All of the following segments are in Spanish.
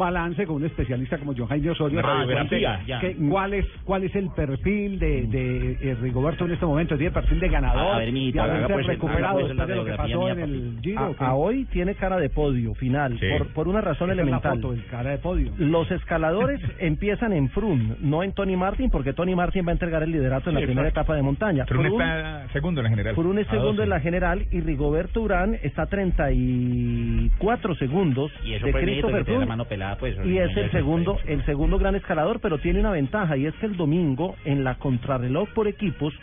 balance con un especialista como John Jaime Osorio. Radiografía, Que- ¿cuál, es, ¿Cuál es el perfil de, de eh, Rigoberto en este momento? ¿Tiene perfil de ganador? A ver, mijito, de haberse pues recuperado pues después de lo que pasó mía, en el. Giro. A, hoy tiene cara de podio final, Sí. por, por una razón la elemental. foto, el cara de podio. Los escaladores empiezan en Froome, no en Tony Martin, porque Tony Martin va a entregar el liderato en la primera exacto. etapa de montaña. Froome- está segundo en la general. Froome es segundo 12. en la general y Rigoberto Urán está a 34 segundos Y eso de Christopher Froome. Pelada, pues. Y es el segundo, el segundo gran escalador, pero tiene una ventaja y es que el domingo en la contrarreloj por equipos,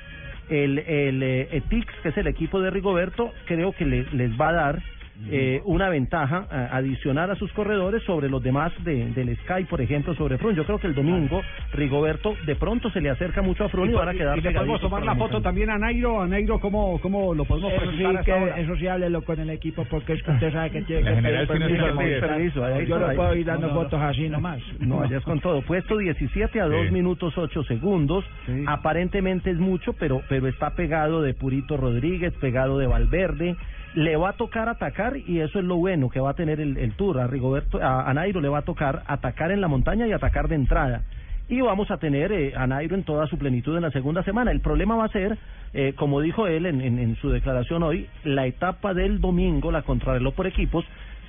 el, el eh, ETIX, que es el equipo de Rigoberto, creo que le- les va a dar eh, una ventaja eh, adicional a sus corredores sobre los demás de, del Sky, por ejemplo, sobre Froome. Yo creo que el domingo Rigoberto de pronto se le acerca mucho a Froome y, van a quedar y le podemos tomar la foto también a Nairo. A Nairo, ¿cómo, cómo lo podemos Eso sí, presentar ahora? que, eso sí, háblelo con el equipo porque es que usted sabe que tiene que pedir sí permiso, ahí Yo no puedo ir dando No, no, fotos así nomás. No, allá es con todo. Puesto 17 a 2 Sí. minutos 8 segundos. Sí. Aparentemente es mucho, pero pero está pegado de Purito Rodríguez, pegado de Valverde. Le va a tocar atacar y eso es lo bueno que va a tener el, Tour. A Rigoberto, a, Nairo le va a tocar atacar en la montaña y atacar de entrada. Y vamos a tener eh, a Nairo en toda su plenitud en la segunda semana. El problema va a ser, eh, como dijo él en, su declaración hoy, la etapa del domingo, la contrarreloj por equipos,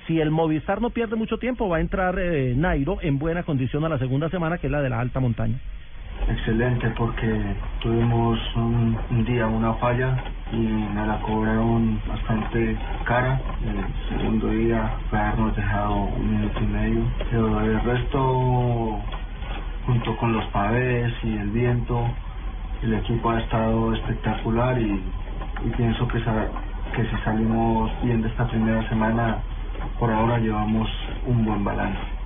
si el Movistar no pierde mucho tiempo, va a entrar eh, Nairo en buena condición a la segunda semana, que es la de la alta montaña. Excelente porque tuvimos un día una falla y me la cobraron bastante cara. El segundo día fue habernos dejado un minuto y medio. Pero el resto, junto con los pavés y el viento, el equipo ha estado espectacular y, y pienso que, que si salimos bien de esta primera semana, por ahora llevamos un buen balance.